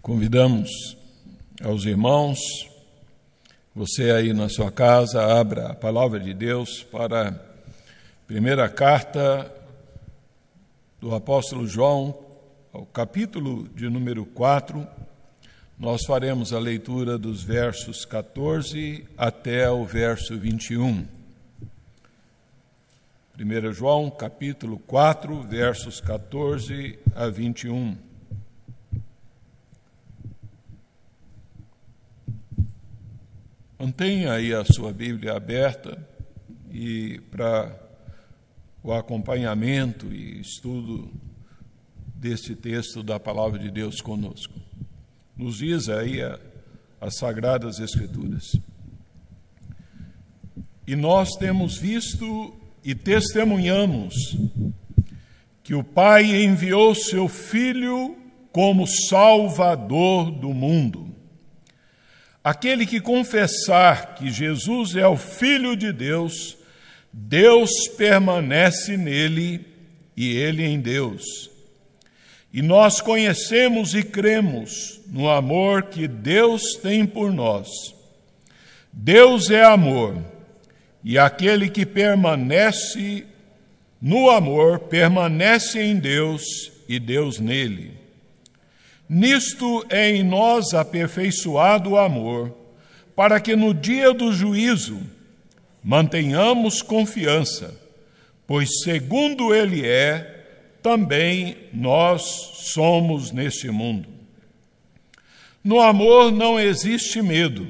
Convidamos aos irmãos, você aí na sua casa, abra a palavra de Deus para a primeira carta do apóstolo João, ao capítulo de número 4. Nós faremos a leitura dos versos 14 até o verso 21. 1 João, capítulo 4, versos 14 a 21. Mantenha aí a sua Bíblia aberta e para o acompanhamento e estudo deste texto da palavra de Deus conosco. Nos diz aí a, as Sagradas Escrituras. E nós temos visto e testemunhamos que o Pai enviou seu Filho como Salvador do mundo. Aquele que confessar que Jesus é o Filho de Deus, Deus permanece nele e ele em Deus. E nós conhecemos e cremos no amor que Deus tem por nós. Deus é amor, e aquele que permanece no amor permanece em Deus e Deus nele. Nisto é em nós aperfeiçoado o amor, para que no dia do juízo mantenhamos confiança, pois segundo Ele é, também nós somos neste mundo. No amor não existe medo,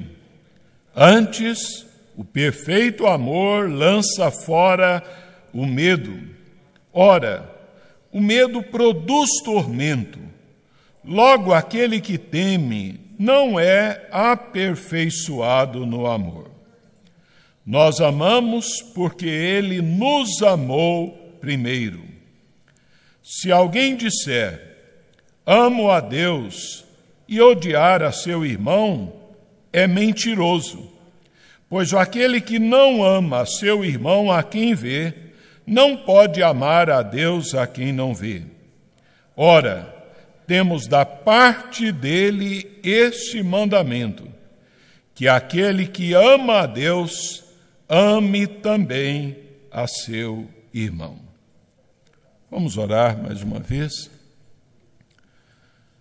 antes, o perfeito amor lança fora o medo. Ora, o medo produz tormento Logo, aquele que teme não é aperfeiçoado no amor. Nós amamos porque ele nos amou primeiro. Se alguém disser, amo a Deus, e odiar a seu irmão, é mentiroso. Pois aquele que não ama seu irmão a quem vê, não pode amar a Deus a quem não vê. Ora, temos da parte dele este mandamento: que aquele que ama a Deus, ame também a seu irmão. Vamos orar mais uma vez?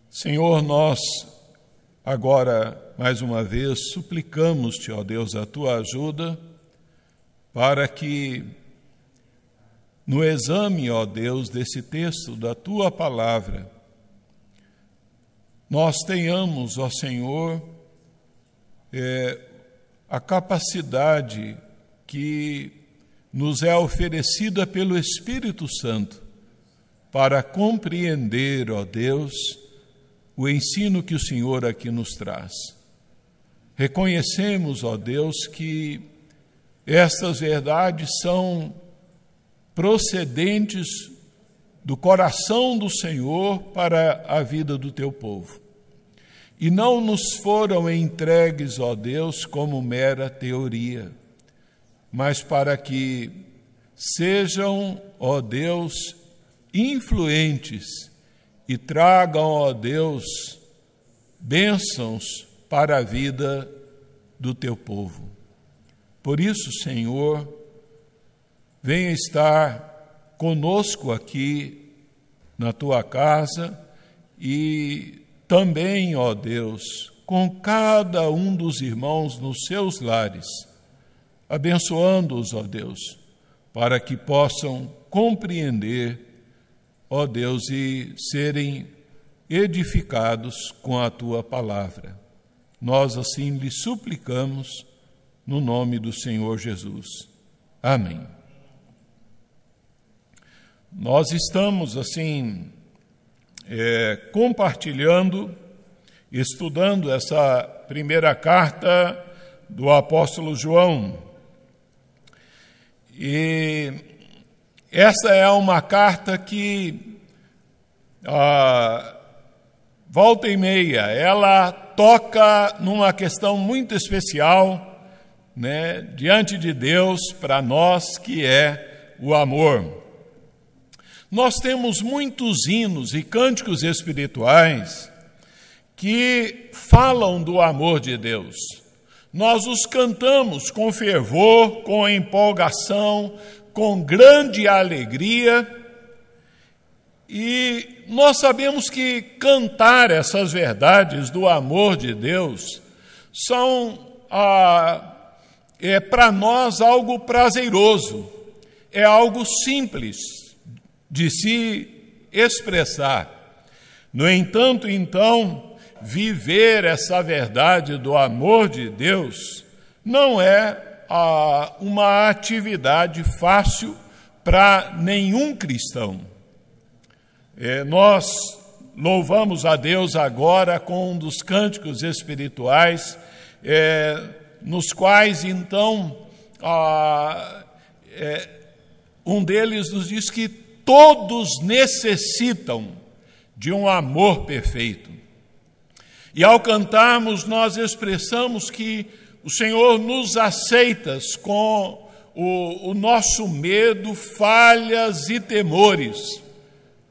Senhor, nós agora, mais uma vez, suplicamos-te, ó Deus, a tua ajuda para que no exame, ó Deus, desse texto da tua palavra, nós tenhamos, ó Senhor, é, a capacidade que nos é oferecida pelo Espírito Santo para compreender, ó Deus, o ensino que o Senhor aqui nos traz. Reconhecemos, ó Deus, que estas verdades são procedentes do coração do Senhor para a vida do teu povo. E não nos foram entregues, ó Deus, como mera teoria, mas para que sejam, ó Deus, influentes e tragam, ó Deus, bênçãos para a vida do teu povo. Por isso, Senhor, venha estar conosco aqui na tua casa e também, ó Deus, com cada um dos irmãos nos seus lares, abençoando-os, ó Deus, para que possam compreender, ó Deus, e serem edificados com a tua palavra. Nós assim lhe suplicamos no nome do Senhor Jesus. Amém. Nós estamos, assim, é, compartilhando, estudando essa primeira carta do apóstolo João. E essa é uma carta que, volta e meia, ela toca numa questão muito especial, né, diante de Deus, para nós, que é o amor. Nós temos muitos hinos e cânticos espirituais que falam do amor de Deus. Nós os cantamos com fervor, com empolgação, com grande alegria, e nós sabemos que cantar essas verdades do amor de Deus são ah, é para nós algo prazeroso, é algo simples de se expressar. No entanto, então, viver essa verdade do amor de Deus não é ah, uma atividade fácil para nenhum cristão. É, nós louvamos a Deus agora com um dos cânticos espirituais é, nos quais então ah, é, um deles nos diz que todos necessitam de um amor perfeito. E ao cantarmos, nós expressamos que o Senhor nos aceita com o, o nosso medo, falhas e temores.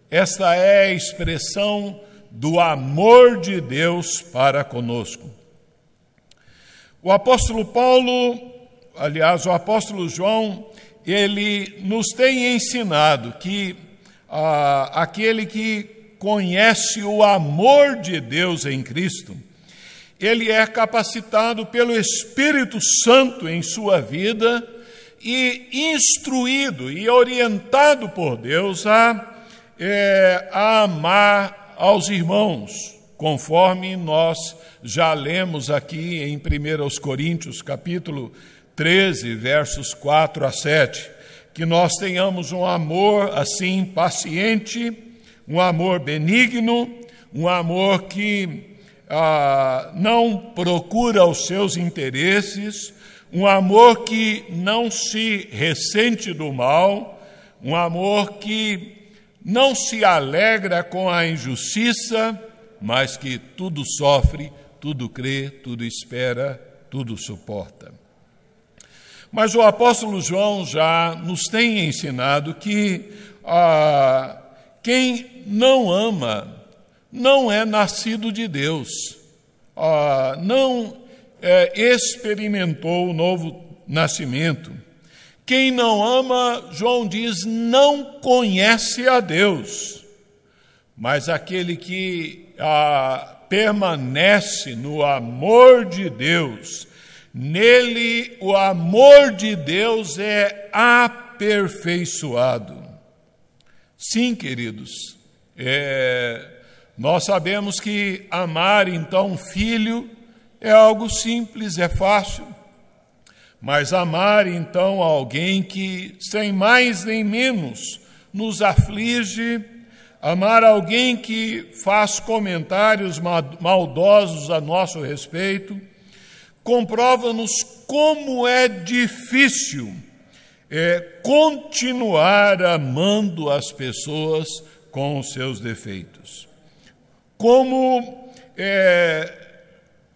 Esta é a expressão do amor de Deus para conosco. O apóstolo Paulo, aliás, o apóstolo João, ele nos tem ensinado que ah, aquele que conhece o amor de Deus em Cristo, ele é capacitado pelo Espírito Santo em sua vida e instruído e orientado por Deus a, é, a amar aos irmãos, conforme nós já lemos aqui em 1 Coríntios, capítulo 13, versos 4 a 7, que nós tenhamos um amor assim paciente, um amor benigno, um amor que ah, não procura os seus interesses, um amor que não se ressente do mal, um amor que não se alegra com a injustiça, mas que tudo sofre, tudo crê, tudo espera, tudo suporta. Mas o apóstolo João já nos tem ensinado que ah, quem não ama não é nascido de Deus, ah, não é, experimentou o novo nascimento. Quem não ama, João diz, não conhece a Deus. Mas aquele que ah, permanece no amor de Deus, nele o amor de Deus é aperfeiçoado. Sim, queridos, é, nós sabemos que amar então um filho é algo simples, é fácil, mas amar então alguém que, sem mais nem menos, nos aflige, Amar alguém que faz comentários maldosos a nosso respeito, comprova-nos como é difícil é, continuar amando as pessoas com os seus defeitos. Como é,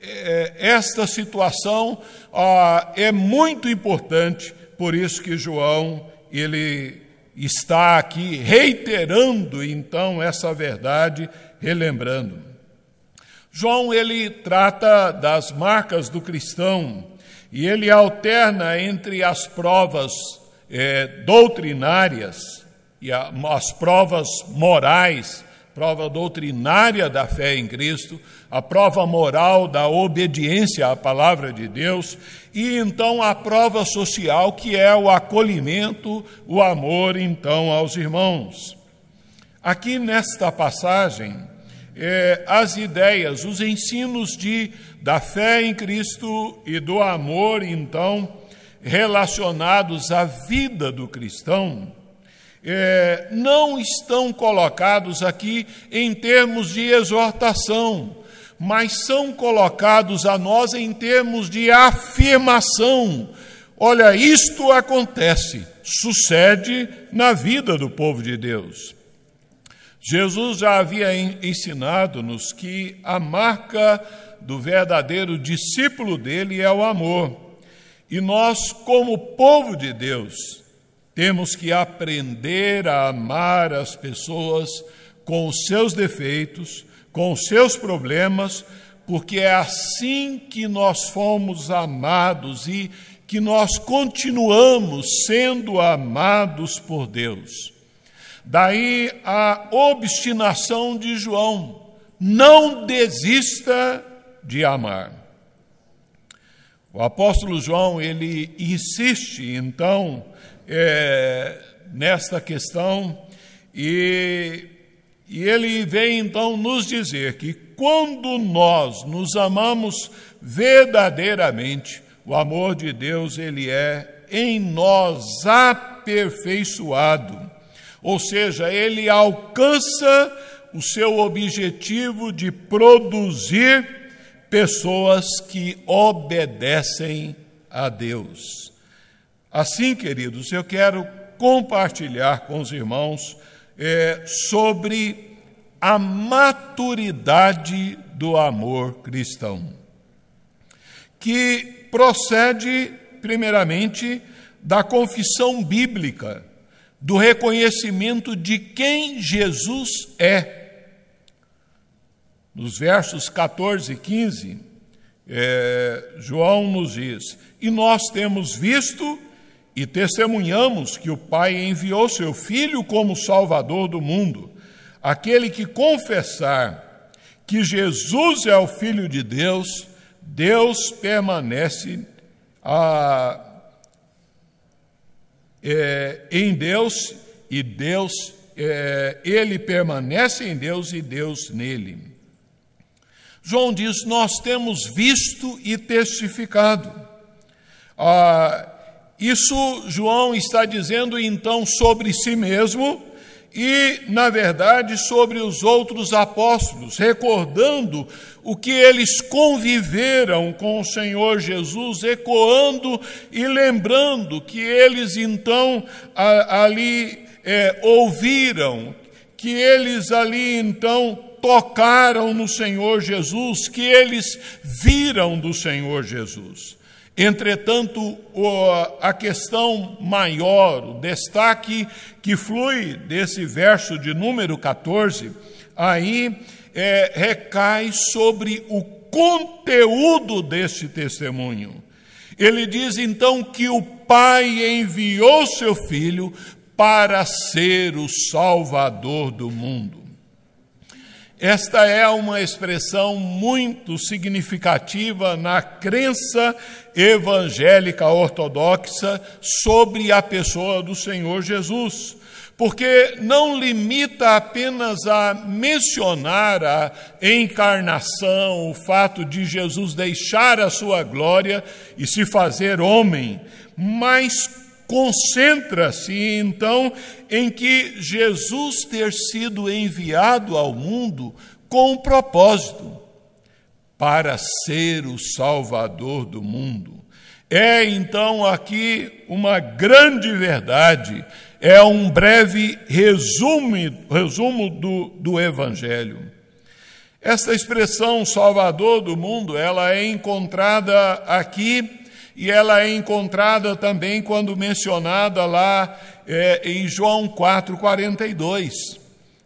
é, esta situação ah, é muito importante, por isso que João ele está aqui reiterando então essa verdade, relembrando. João ele trata das marcas do cristão e ele alterna entre as provas é, doutrinárias e a, as provas morais prova doutrinária da fé em Cristo, a prova moral da obediência à palavra de Deus e então a prova social que é o acolhimento, o amor então aos irmãos. Aqui nesta passagem, é, as ideias, os ensinos de, da fé em Cristo e do amor então relacionados à vida do cristão, é, não estão colocados aqui em termos de exortação, mas são colocados a nós em termos de afirmação. Olha, isto acontece, sucede na vida do povo de Deus. Jesus já havia ensinado-nos que a marca do verdadeiro discípulo dele é o amor. E nós, como povo de Deus, temos que aprender a amar as pessoas com os seus defeitos, com seus problemas, porque é assim que nós fomos amados e que nós continuamos sendo amados por Deus. Daí a obstinação de João: não desista de amar. O apóstolo João ele insiste então é, nesta questão e, e ele vem então nos dizer que quando nós nos amamos verdadeiramente, o amor de Deus ele é em nós aperfeiçoado, ou seja, ele alcança o seu objetivo de produzir pessoas que obedecem a Deus. Assim, queridos, eu quero compartilhar com os irmãos é, sobre a maturidade do amor cristão, que procede, primeiramente, da confissão bíblica, do reconhecimento de quem Jesus é nos versos 14 e 15, é, João nos diz: E nós temos visto e testemunhamos que o Pai enviou seu Filho como Salvador do mundo. Aquele que confessar que Jesus é o Filho de Deus, Deus permanece a, é, em Deus e Deus, é, ele permanece em Deus e Deus nele. João diz: Nós temos visto e testificado. Ah, isso João está dizendo então sobre si mesmo e, na verdade, sobre os outros apóstolos, recordando o que eles conviveram com o Senhor Jesus, ecoando e lembrando que eles então ali é, ouviram, que eles ali então tocaram no Senhor Jesus, que eles viram do Senhor Jesus. Entretanto, a questão maior, o destaque que flui desse verso de número 14, aí é, recai sobre o conteúdo deste testemunho. Ele diz então que o Pai enviou seu filho para ser o Salvador do mundo. Esta é uma expressão muito significativa na crença evangélica ortodoxa sobre a pessoa do Senhor Jesus, porque não limita apenas a mencionar a encarnação, o fato de Jesus deixar a sua glória e se fazer homem, mas concentra-se então em que Jesus ter sido enviado ao mundo com um propósito para ser o Salvador do mundo. É então aqui uma grande verdade, é um breve resumo, resumo do, do Evangelho. Esta expressão Salvador do mundo, ela é encontrada aqui e ela é encontrada também quando mencionada lá é, em João 4,42.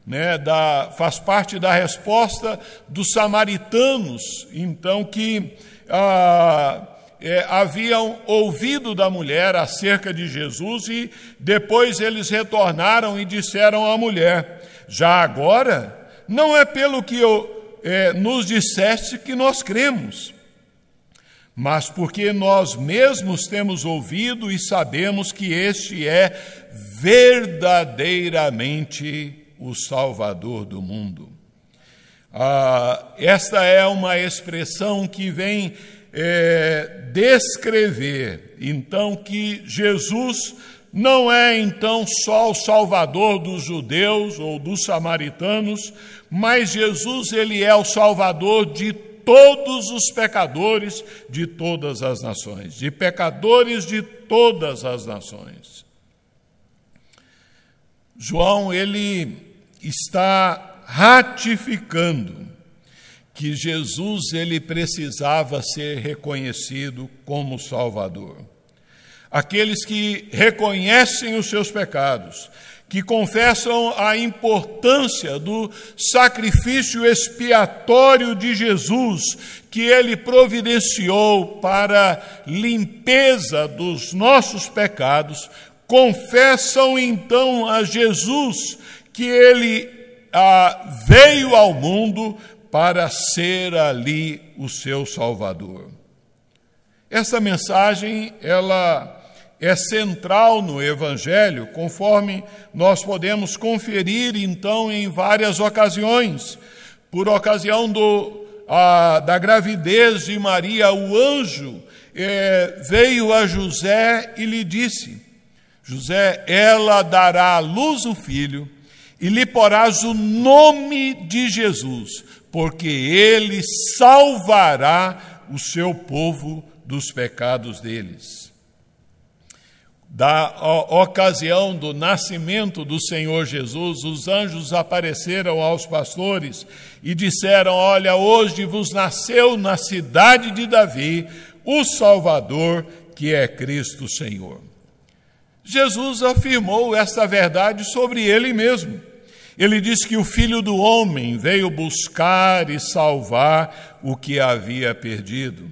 Né, da, faz parte da resposta dos samaritanos, então, que ah, é, haviam ouvido da mulher acerca de Jesus e depois eles retornaram e disseram à mulher: Já agora, não é pelo que eu, é, nos disseste que nós cremos, mas porque nós mesmos temos ouvido e sabemos que este é verdadeiramente o Salvador do mundo. Ah, esta é uma expressão que vem é, descrever, então, que Jesus não é então só o Salvador dos judeus ou dos samaritanos, mas Jesus ele é o Salvador de todos os pecadores de todas as nações, de pecadores de todas as nações. João, ele está ratificando que Jesus ele precisava ser reconhecido como Salvador. Aqueles que reconhecem os seus pecados, que confessam a importância do sacrifício expiatório de Jesus, que ele providenciou para limpeza dos nossos pecados, confessam então a Jesus que ele ah, veio ao mundo para ser ali o seu Salvador. Essa mensagem, ela é central no Evangelho, conforme nós podemos conferir então em várias ocasiões. Por ocasião do, a, da gravidez de Maria, o anjo é, veio a José e lhe disse: José, ela dará à luz o filho e lhe porás o nome de Jesus, porque ele salvará o seu povo dos pecados deles. Da ocasião do nascimento do Senhor Jesus, os anjos apareceram aos pastores e disseram: Olha, hoje vos nasceu na cidade de Davi o Salvador, que é Cristo Senhor. Jesus afirmou esta verdade sobre ele mesmo. Ele disse que o Filho do Homem veio buscar e salvar o que havia perdido.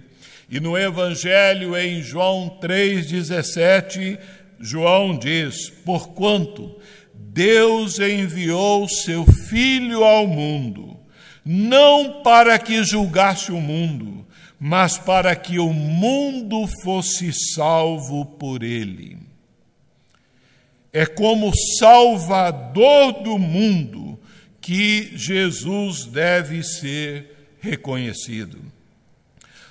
E no Evangelho, em João 3,17, João diz: Porquanto Deus enviou seu Filho ao mundo, não para que julgasse o mundo, mas para que o mundo fosse salvo por ele é como Salvador do mundo que Jesus deve ser reconhecido.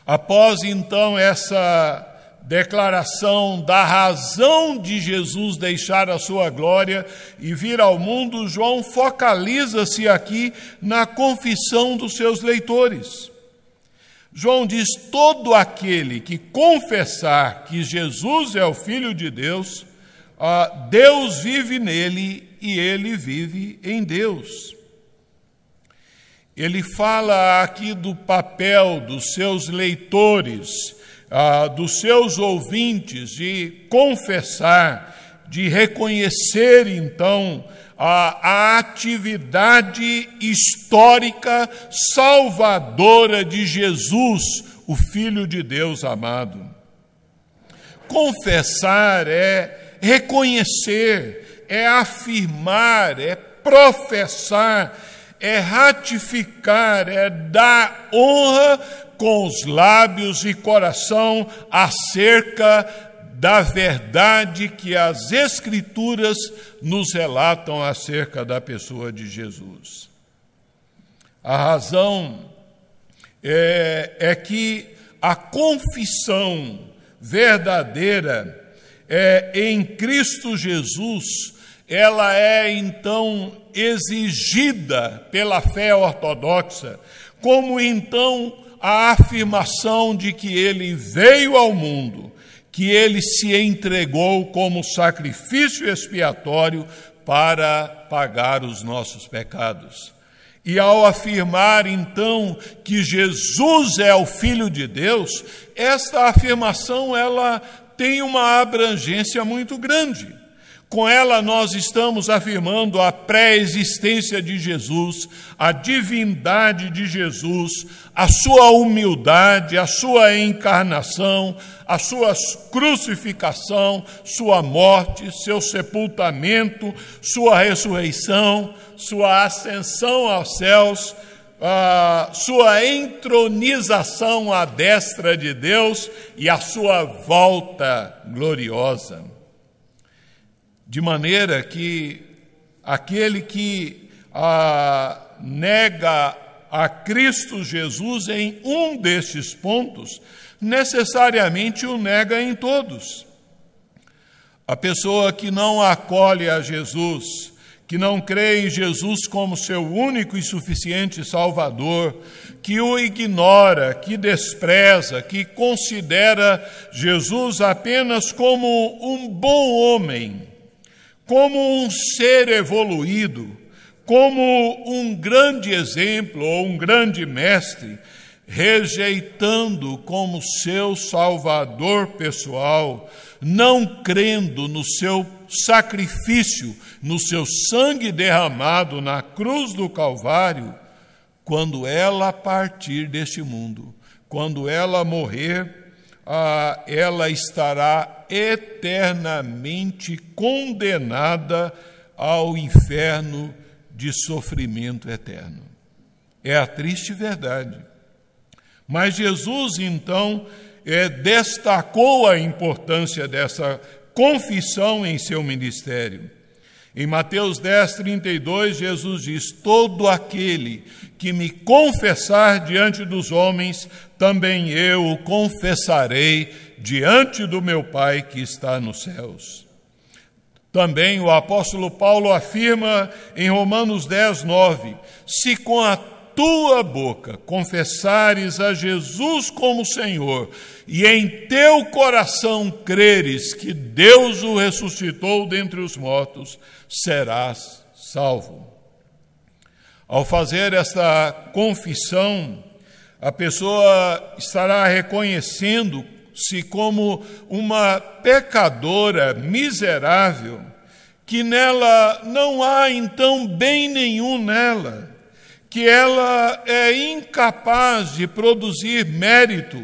Após então essa declaração da razão de Jesus deixar a sua glória e vir ao mundo, João focaliza-se aqui na confissão dos seus leitores. João diz: todo aquele que confessar que Jesus é o Filho de Deus, ah, Deus vive nele e ele vive em Deus. Ele fala aqui do papel dos seus leitores, ah, dos seus ouvintes, de confessar, de reconhecer então a, a atividade histórica salvadora de Jesus, o Filho de Deus amado. Confessar é reconhecer, é afirmar, é professar, é ratificar, é dar honra com os lábios e coração acerca da verdade que as Escrituras nos relatam acerca da pessoa de Jesus. A razão é, é que a confissão verdadeira é, em Cristo Jesus, ela é então exigida pela fé ortodoxa, como então a afirmação de que ele veio ao mundo, que ele se entregou como sacrifício expiatório para pagar os nossos pecados. E ao afirmar então que Jesus é o filho de Deus, esta afirmação ela tem uma abrangência muito grande. Com ela, nós estamos afirmando a pré-existência de Jesus, a divindade de Jesus, a sua humildade, a sua encarnação, a sua crucificação, sua morte, seu sepultamento, sua ressurreição, sua ascensão aos céus sua entronização à destra de Deus e a sua volta gloriosa. De maneira que aquele que a, nega a Cristo Jesus em um destes pontos, necessariamente o nega em todos. A pessoa que não acolhe a Jesus, que não crê em Jesus como seu único e suficiente Salvador, que o ignora, que despreza, que considera Jesus apenas como um bom homem, como um ser evoluído, como um grande exemplo ou um grande mestre, rejeitando como seu Salvador pessoal, não crendo no seu sacrifício, no seu sangue derramado na cruz do Calvário, quando ela partir deste mundo, quando ela morrer, ah, ela estará eternamente condenada ao inferno de sofrimento eterno. É a triste verdade. Mas Jesus, então, é, destacou a importância dessa confissão em seu ministério. Em Mateus 10, 32, Jesus diz: Todo aquele que me confessar diante dos homens, também eu o confessarei diante do meu Pai que está nos céus. Também o apóstolo Paulo afirma em Romanos 10, 9: Se com a tua boca confessares a Jesus como Senhor e em teu coração creres que Deus o ressuscitou dentre os mortos, serás salvo. Ao fazer esta confissão, a pessoa estará reconhecendo-se como uma pecadora miserável, que nela não há então bem nenhum nela, que ela é incapaz de produzir mérito,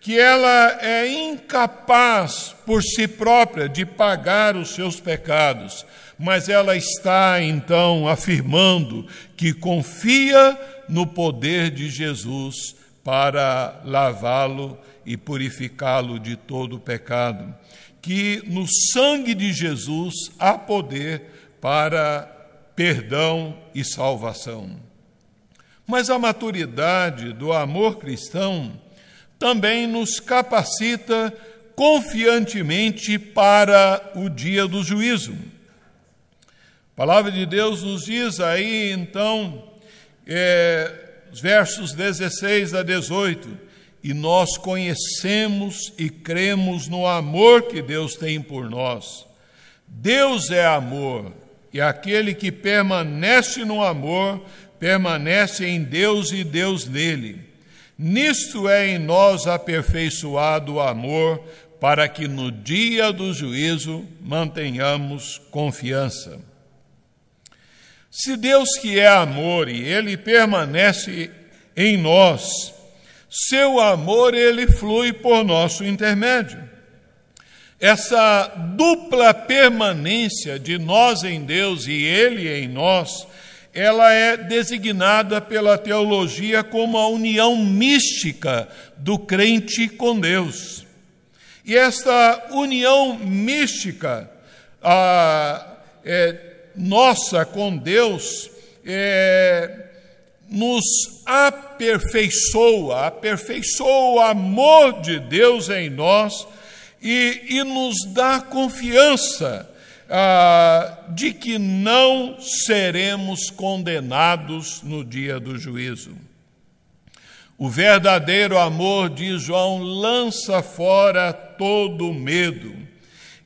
que ela é incapaz por si própria de pagar os seus pecados, mas ela está então afirmando que confia no poder de Jesus para lavá-lo e purificá-lo de todo o pecado, que no sangue de Jesus há poder para perdão e salvação. Mas a maturidade do amor cristão também nos capacita confiantemente para o dia do juízo. A palavra de Deus nos diz aí, então, é, os versos 16 a 18: E nós conhecemos e cremos no amor que Deus tem por nós. Deus é amor, e aquele que permanece no amor, permanece em Deus e Deus nele. Nisto é em nós aperfeiçoado o amor, para que no dia do juízo mantenhamos confiança. Se Deus que é amor e ele permanece em nós, seu amor ele flui por nosso intermédio. Essa dupla permanência de nós em Deus e ele em nós, ela é designada pela teologia como a união mística do crente com Deus. E esta união mística, ah, é, nossa com Deus é, nos aperfeiçoa, aperfeiçoa o amor de Deus em nós e, e nos dá confiança ah, de que não seremos condenados no dia do juízo. O verdadeiro amor, diz João, lança fora todo medo.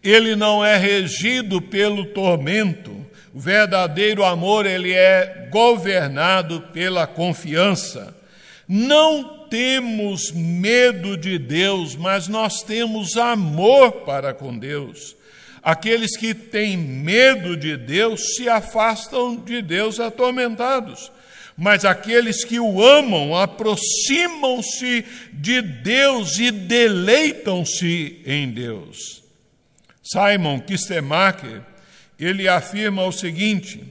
Ele não é regido pelo tormento, o verdadeiro amor, ele é governado pela confiança. Não temos medo de Deus, mas nós temos amor para com Deus. Aqueles que têm medo de Deus se afastam de Deus atormentados. Mas aqueles que o amam aproximam-se de Deus e deleitam-se em Deus. Simon Kistemacher ele afirma o seguinte: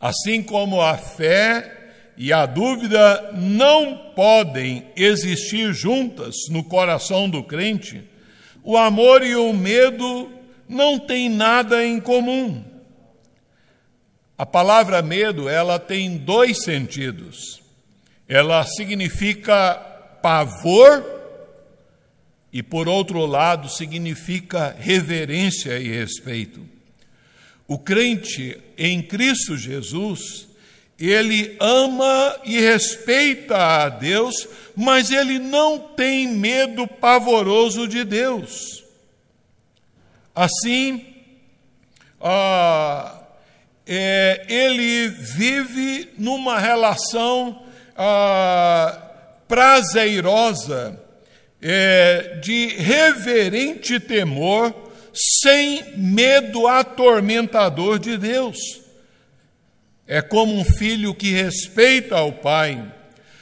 assim como a fé e a dúvida não podem existir juntas no coração do crente, o amor e o medo não têm nada em comum. A palavra medo, ela tem dois sentidos. Ela significa pavor e por outro lado significa reverência e respeito. O crente em Cristo Jesus, ele ama e respeita a Deus, mas ele não tem medo pavoroso de Deus. Assim, ah, é, ele vive numa relação ah, prazerosa, é, de reverente temor sem medo atormentador de Deus. É como um filho que respeita o pai,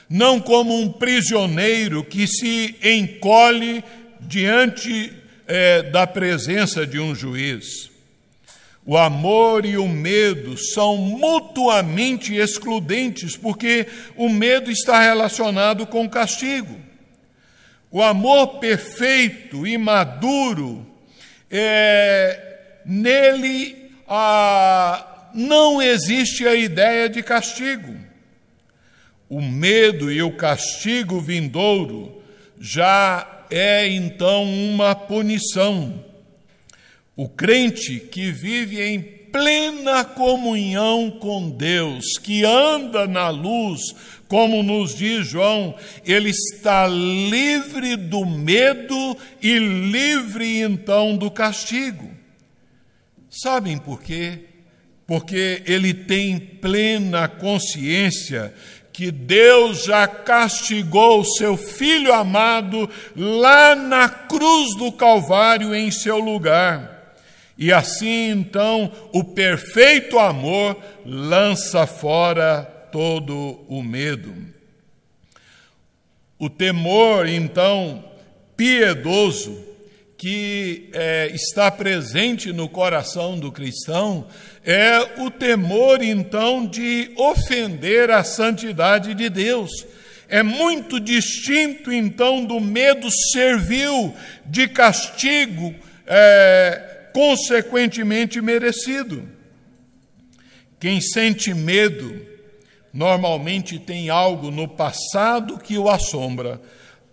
não como um prisioneiro que se encolhe diante é, da presença de um juiz. O amor e o medo são mutuamente excludentes, porque o medo está relacionado com o castigo. O amor perfeito e maduro, é, nele ah, não existe a ideia de castigo. O medo e o castigo vindouro já é então uma punição. O crente que vive em plena comunhão com Deus, que anda na luz, como nos diz João, ele está livre do medo e livre então do castigo. Sabem por quê? Porque ele tem plena consciência que Deus já castigou o seu filho amado lá na cruz do Calvário em seu lugar. E assim então o perfeito amor lança fora todo o medo. O temor, então, piedoso, que é, está presente no coração do cristão, é o temor, então, de ofender a santidade de Deus. É muito distinto, então, do medo servil de castigo, é, consequentemente merecido. Quem sente medo, normalmente tem algo no passado que o assombra,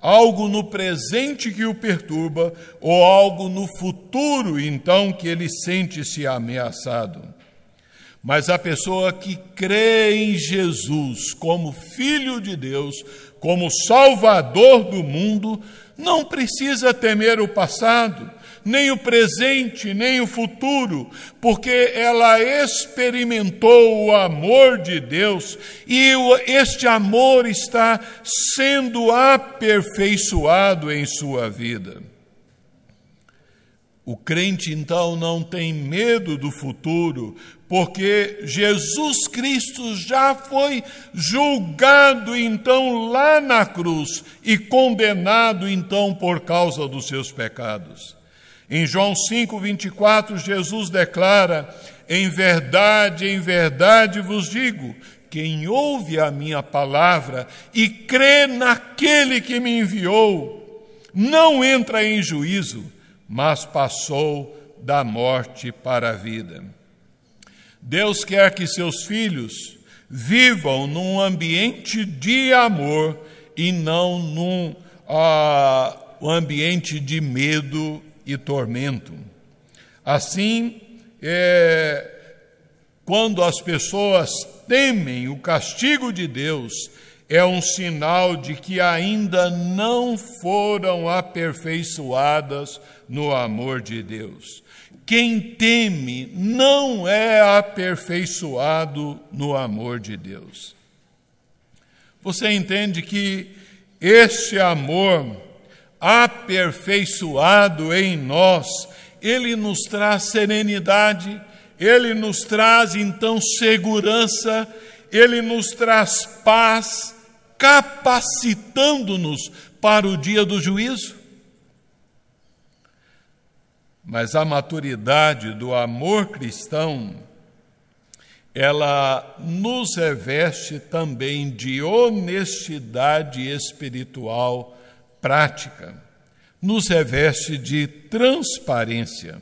algo no presente que o perturba, ou algo no futuro, então, que ele sente-se ameaçado. Mas a pessoa que crê em Jesus como Filho de Deus, como Salvador do mundo, não precisa temer o passado, nem o presente, nem o futuro, porque ela experimentou o amor de Deus e este amor está sendo aperfeiçoado em sua vida. O crente então não tem medo do futuro, porque Jesus Cristo já foi julgado então lá na cruz e condenado então por causa dos seus pecados. Em João 5, 24, Jesus declara: Em verdade, em verdade vos digo, quem ouve a minha palavra e crê naquele que me enviou, não entra em juízo, mas passou da morte para a vida. Deus quer que seus filhos vivam num ambiente de amor e não num uh, ambiente de medo e tormento. Assim, é, quando as pessoas temem o castigo de Deus, é um sinal de que ainda não foram aperfeiçoadas no amor de Deus. Quem teme não é aperfeiçoado no amor de Deus. Você entende que este amor aperfeiçoado em nós, ele nos traz serenidade, ele nos traz então segurança, ele nos traz paz, capacitando-nos para o dia do juízo. Mas a maturidade do amor cristão, ela nos reveste também de honestidade espiritual prática, nos reveste de transparência.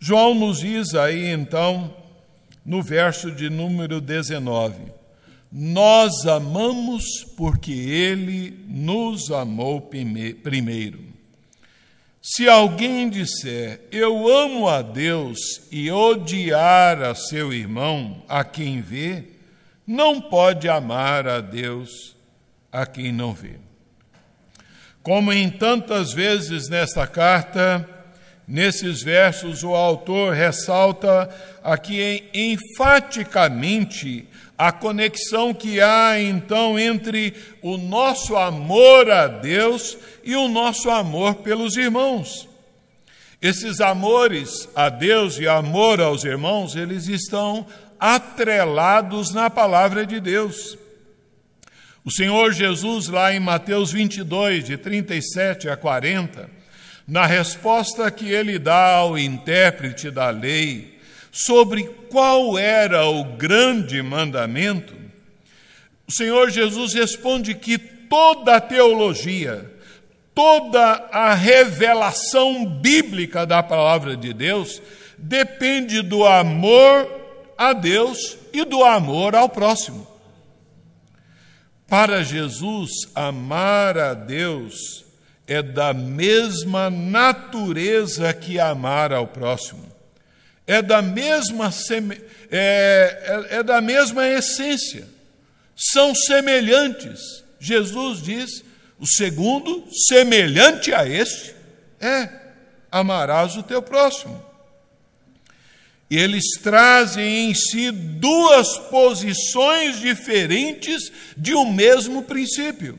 João nos diz aí então, no verso de número 19: Nós amamos porque ele nos amou primeiro. Se alguém disser, Eu amo a Deus e odiar a seu irmão, a quem vê, não pode amar a Deus a quem não vê. Como em tantas vezes nesta carta, nesses versos, o autor ressalta aqui enfaticamente a conexão que há então entre o nosso amor a Deus e o nosso amor pelos irmãos. Esses amores a Deus e amor aos irmãos, eles estão atrelados na palavra de Deus. O Senhor Jesus, lá em Mateus 22, de 37 a 40, na resposta que ele dá ao intérprete da lei sobre qual era o grande mandamento, o Senhor Jesus responde que toda a teologia, toda a revelação bíblica da palavra de Deus depende do amor a Deus e do amor ao próximo. Para Jesus, amar a Deus é da mesma natureza que amar ao próximo. É da mesma, é, é, é da mesma essência. São semelhantes. Jesus diz: o segundo, semelhante a este, é amarás o teu próximo. Eles trazem em si duas posições diferentes de um mesmo princípio.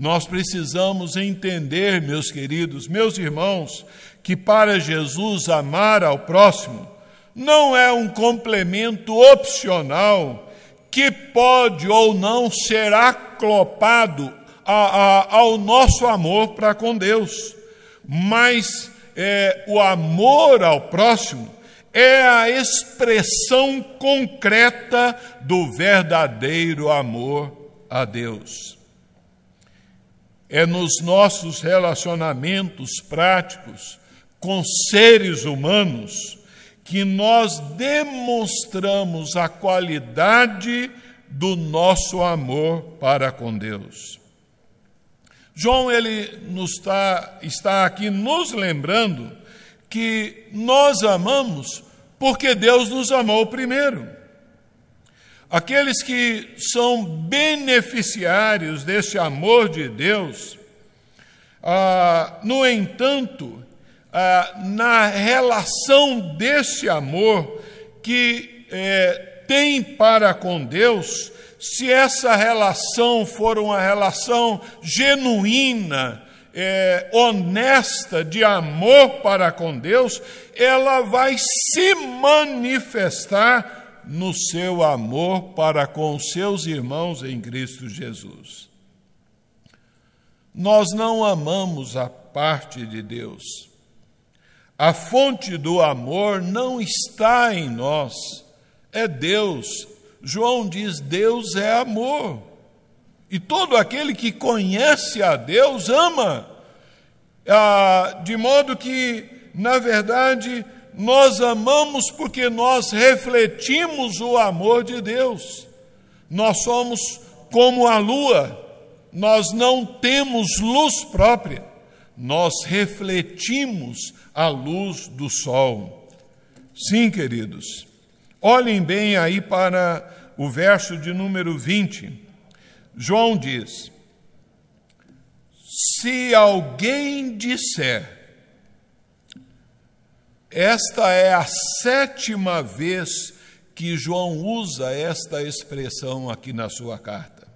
Nós precisamos entender, meus queridos, meus irmãos, que para Jesus amar ao próximo não é um complemento opcional que pode ou não ser aclopado a, a, ao nosso amor para com Deus, mas é, o amor ao próximo é a expressão concreta do verdadeiro amor a Deus. É nos nossos relacionamentos práticos com seres humanos que nós demonstramos a qualidade do nosso amor para com Deus. João ele nos está, está aqui nos lembrando que nós amamos porque Deus nos amou primeiro. Aqueles que são beneficiários desse amor de Deus, ah, no entanto, ah, na relação desse amor que é, tem para com Deus, se essa relação for uma relação genuína, é, honesta de amor para com Deus, ela vai se manifestar no seu amor para com seus irmãos em Cristo Jesus. Nós não amamos a parte de Deus. A fonte do amor não está em nós, é Deus. João diz: Deus é amor. E todo aquele que conhece a Deus ama. Ah, de modo que, na verdade, nós amamos porque nós refletimos o amor de Deus. Nós somos como a lua, nós não temos luz própria, nós refletimos a luz do sol. Sim, queridos, olhem bem aí para o verso de número 20. João diz: Se alguém disser, esta é a sétima vez que João usa esta expressão aqui na sua carta.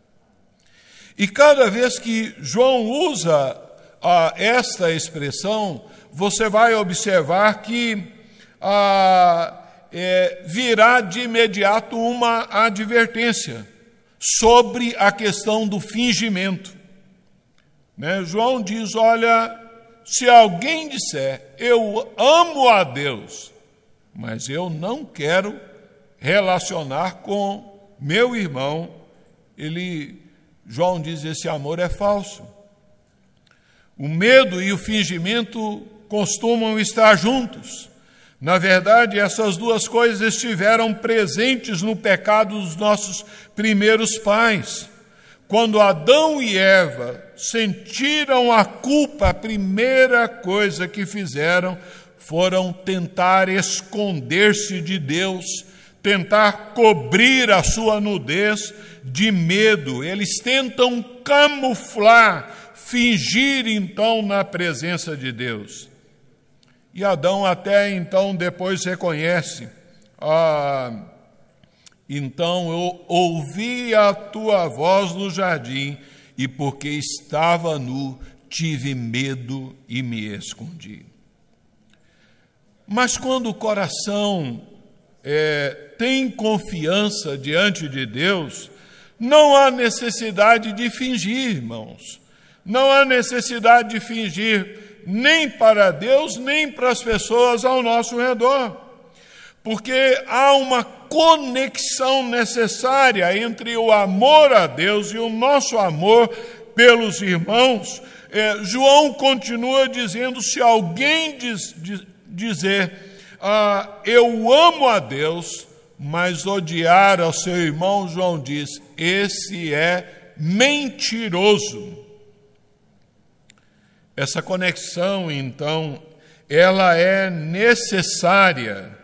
E cada vez que João usa ah, esta expressão, você vai observar que ah, é, virá de imediato uma advertência sobre a questão do fingimento. Né? João diz: olha, se alguém disser, eu amo a Deus, mas eu não quero relacionar com meu irmão, ele, João diz, esse amor é falso. O medo e o fingimento costumam estar juntos. Na verdade, essas duas coisas estiveram presentes no pecado dos nossos primeiros pais. Quando Adão e Eva sentiram a culpa, a primeira coisa que fizeram foram tentar esconder-se de Deus, tentar cobrir a sua nudez de medo. Eles tentam camuflar, fingir então na presença de Deus. E Adão até então depois reconhece: ah, então eu ouvi a tua voz no jardim, e porque estava nu, tive medo e me escondi. Mas quando o coração é, tem confiança diante de Deus, não há necessidade de fingir, irmãos. Não há necessidade de fingir nem para Deus, nem para as pessoas ao nosso redor. Porque há uma conexão necessária entre o amor a Deus e o nosso amor pelos irmãos. É, João continua dizendo: se alguém diz, diz, dizer, ah, eu amo a Deus, mas odiar ao seu irmão, João diz, esse é mentiroso. Essa conexão, então, ela é necessária,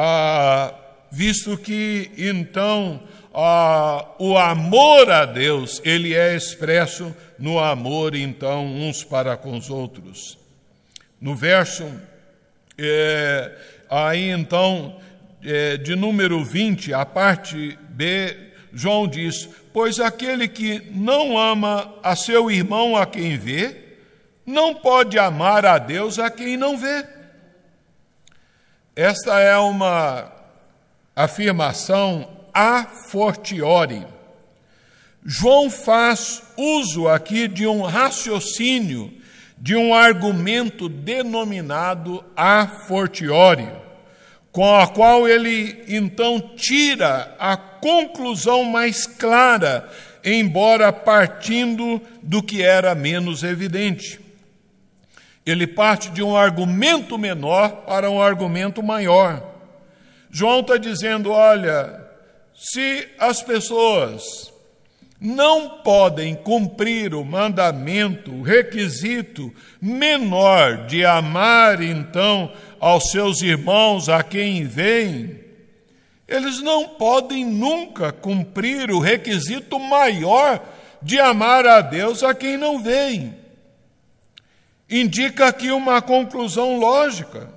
ah, visto que, então, ah, o amor a Deus, ele é expresso no amor, então, uns para com os outros. No verso, é, aí, então, é, de número 20, a parte B, João diz: Pois aquele que não ama a seu irmão a quem vê, não pode amar a Deus a quem não vê. Esta é uma afirmação a fortiori. João faz uso aqui de um raciocínio, de um argumento denominado a fortiori, com a qual ele então tira a conclusão mais clara, embora partindo do que era menos evidente. Ele parte de um argumento menor para um argumento maior. João está dizendo: olha, se as pessoas não podem cumprir o mandamento, o requisito menor de amar então aos seus irmãos a quem vêm, eles não podem nunca cumprir o requisito maior de amar a Deus a quem não vem indica aqui uma conclusão lógica.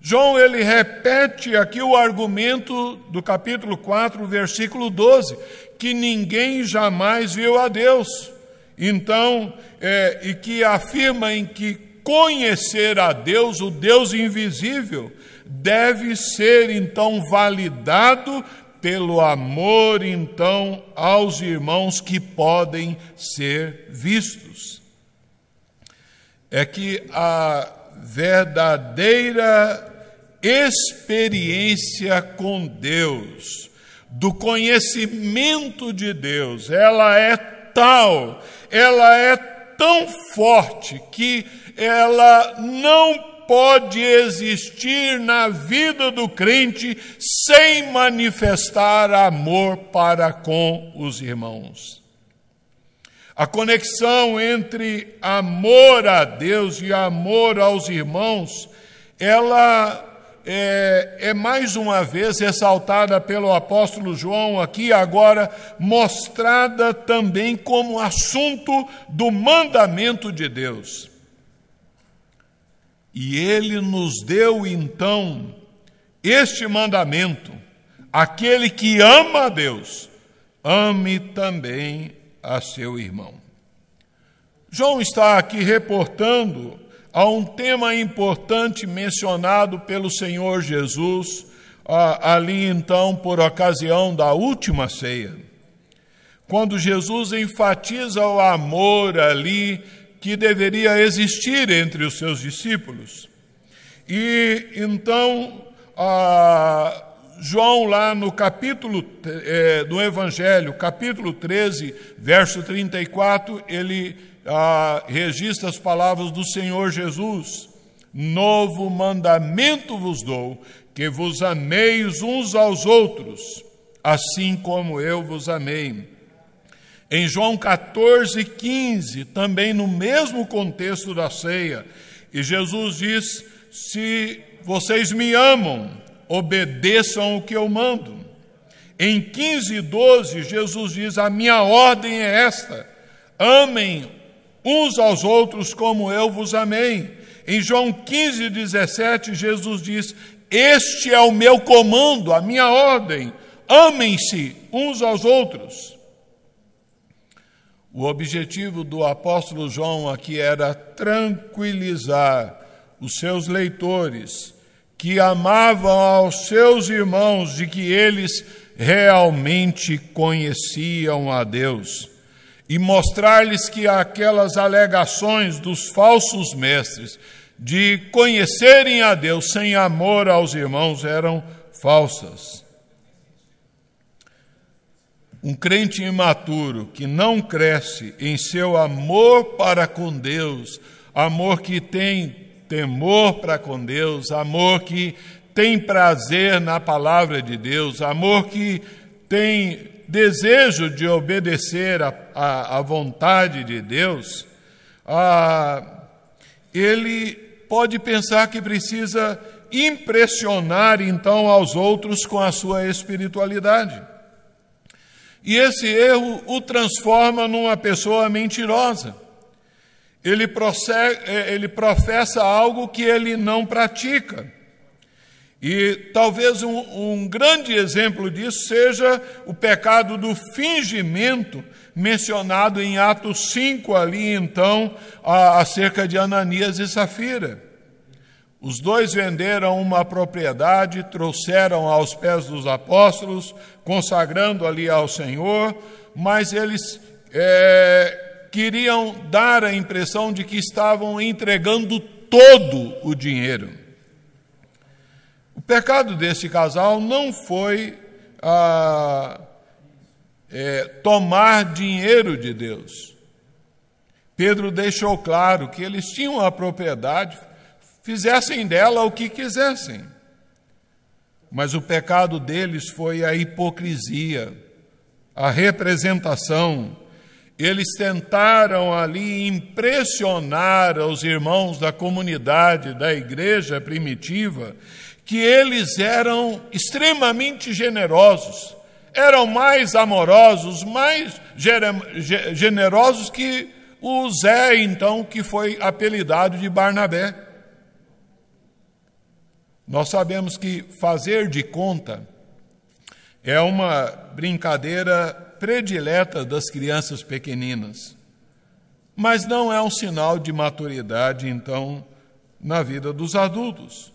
João ele repete aqui o argumento do capítulo 4, versículo 12, que ninguém jamais viu a Deus. Então, é, e que afirma em que conhecer a Deus, o Deus invisível, deve ser então validado pelo amor então aos irmãos que podem ser vistos é que a verdadeira experiência com Deus, do conhecimento de Deus, ela é tal, ela é tão forte que ela não pode existir na vida do crente sem manifestar amor para com os irmãos. A conexão entre amor a Deus e amor aos irmãos, ela é, é, mais uma vez ressaltada pelo apóstolo João aqui, agora mostrada também como assunto do mandamento de Deus. E ele nos deu então este mandamento: aquele que ama a Deus, ame também a seu irmão. João está aqui reportando a um tema importante mencionado pelo Senhor Jesus, ali então, por ocasião da última ceia. Quando Jesus enfatiza o amor ali que deveria existir entre os seus discípulos. E então, a João, lá no capítulo é, do Evangelho, capítulo 13, verso 34, ele ah, registra as palavras do Senhor Jesus: Novo mandamento vos dou, que vos ameis uns aos outros, assim como eu vos amei. Em João 14, 15, também no mesmo contexto da ceia, e Jesus diz: Se vocês me amam, obedeçam o que eu mando. Em 15 12, Jesus diz: A minha ordem é esta: amem uns aos outros como eu vos amei. Em João 15, 17, Jesus diz: Este é o meu comando, a minha ordem: amem-se uns aos outros. O objetivo do apóstolo João aqui era tranquilizar os seus leitores que amavam aos seus irmãos de que eles realmente conheciam a Deus e mostrar-lhes que aquelas alegações dos falsos mestres de conhecerem a Deus sem amor aos irmãos eram falsas. Um crente imaturo que não cresce em seu amor para com Deus, amor que tem temor para com Deus, amor que tem prazer na palavra de Deus, amor que tem desejo de obedecer à vontade de Deus, ah, ele pode pensar que precisa impressionar então aos outros com a sua espiritualidade. E esse erro o transforma numa pessoa mentirosa. Ele, prossegue, é, ele professa algo que ele não pratica. E talvez um, um, grande exemplo disso seja o pecado do fingimento, mencionado em Atos 5, ali então, acerca de Ananias e Safira. Os dois venderam uma propriedade, trouxeram aos pés dos apóstolos, consagrando ali ao Senhor, mas eles é, queriam dar a impressão de que estavam entregando todo o dinheiro. O pecado desse casal não foi ah, é, tomar dinheiro de Deus. Pedro deixou claro que eles tinham a propriedade, fizessem dela o que quisessem. Mas o pecado deles foi a hipocrisia, a representação. Eles tentaram ali impressionar os irmãos da comunidade, da igreja primitiva, que eles eram extremamente generosos, eram mais amorosos, mais generosos que o Zé, então, que foi apelidado de Barnabé. Nós sabemos que fazer de conta é uma brincadeira predileta das crianças pequeninas, mas não é um sinal de maturidade, então, na vida dos adultos.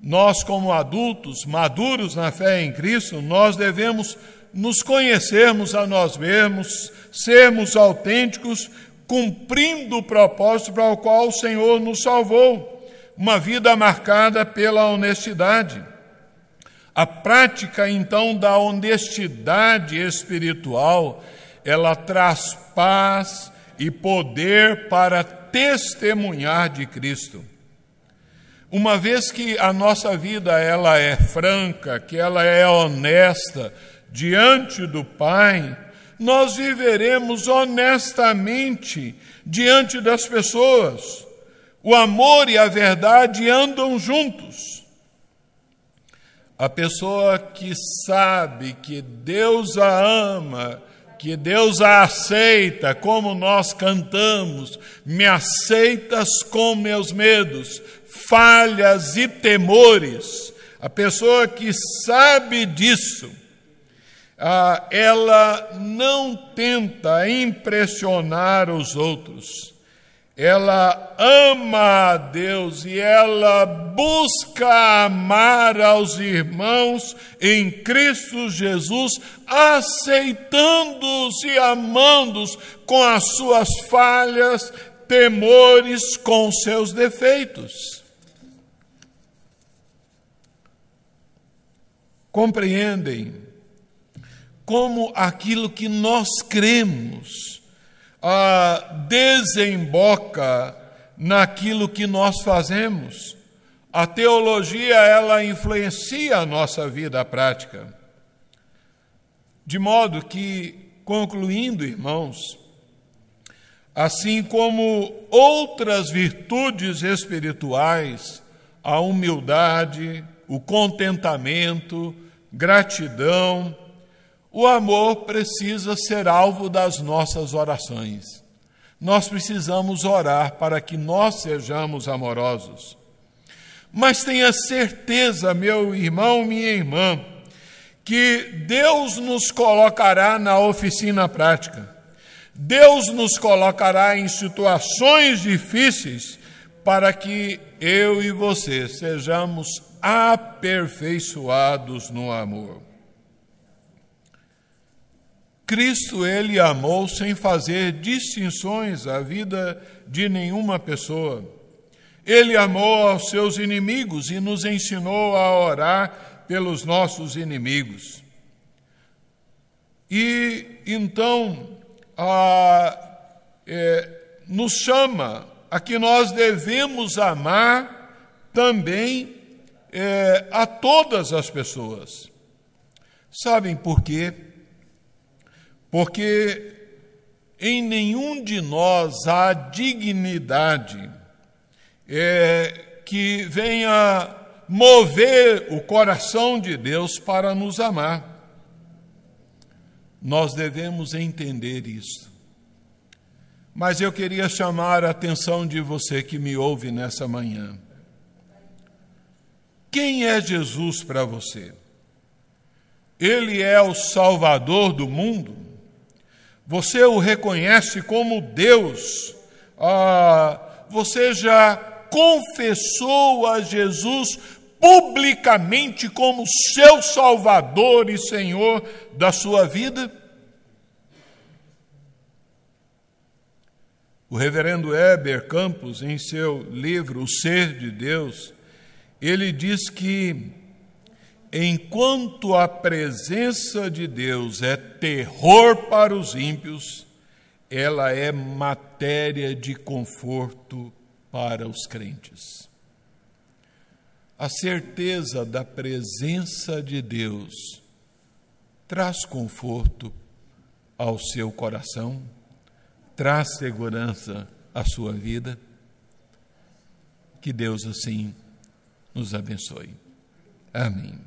Nós, como adultos, maduros na fé em Cristo, nós devemos nos conhecermos a nós mesmos, sermos autênticos, cumprindo o propósito para o qual o Senhor nos salvou uma vida marcada pela honestidade. A prática, então, da honestidade espiritual, ela traz paz e poder para testemunhar de Cristo. Uma vez que a nossa vida ela é franca, que ela é honesta diante do Pai, nós viveremos honestamente diante das pessoas. O amor e a verdade andam juntos. A pessoa que sabe que Deus a ama, que Deus a aceita, como nós cantamos, me aceitas com meus medos, falhas e temores. A pessoa que sabe disso, ah, ela não tenta impressionar os outros ela ama a Deus e ela busca amar aos irmãos em Cristo Jesus, aceitando-os e amando-os com as suas falhas, temores, com seus defeitos. Compreendem como aquilo que nós cremos, ah, desemboca naquilo que nós fazemos. A teologia, ela influencia a nossa vida prática. De modo que, concluindo, irmãos, assim como outras virtudes espirituais, a humildade, o contentamento, gratidão, o amor precisa ser alvo das nossas orações. Nós precisamos orar para que nós sejamos amorosos. Mas tenha certeza, meu irmão, minha irmã, que Deus nos colocará na oficina prática. Deus nos colocará em situações difíceis para que eu e você sejamos aperfeiçoados no amor. Cristo ele amou sem fazer distinções à vida de nenhuma pessoa. Ele amou aos seus inimigos e nos ensinou a orar pelos nossos inimigos. E então a, é, nos chama a que nós devemos amar também é, a todas as pessoas. Sabem por quê? Porque em nenhum de nós há dignidade é, que venha mover o coração de Deus para nos amar. Nós devemos entender isso. Mas eu queria chamar a atenção de você que me ouve nessa manhã. Quem é Jesus para você? Ele é o Salvador do mundo? Você o reconhece como Deus. Ah, você já confessou a Jesus publicamente como seu Salvador e Senhor da sua vida? O reverendo Heber Campos, em seu livro O Ser de Deus, ele diz que enquanto a presença de Deus é terror para os ímpios, ela é matéria de conforto para os crentes. A certeza da presença de Deus traz conforto ao seu coração, traz segurança à sua vida. Que Deus assim nos abençoe. Amém.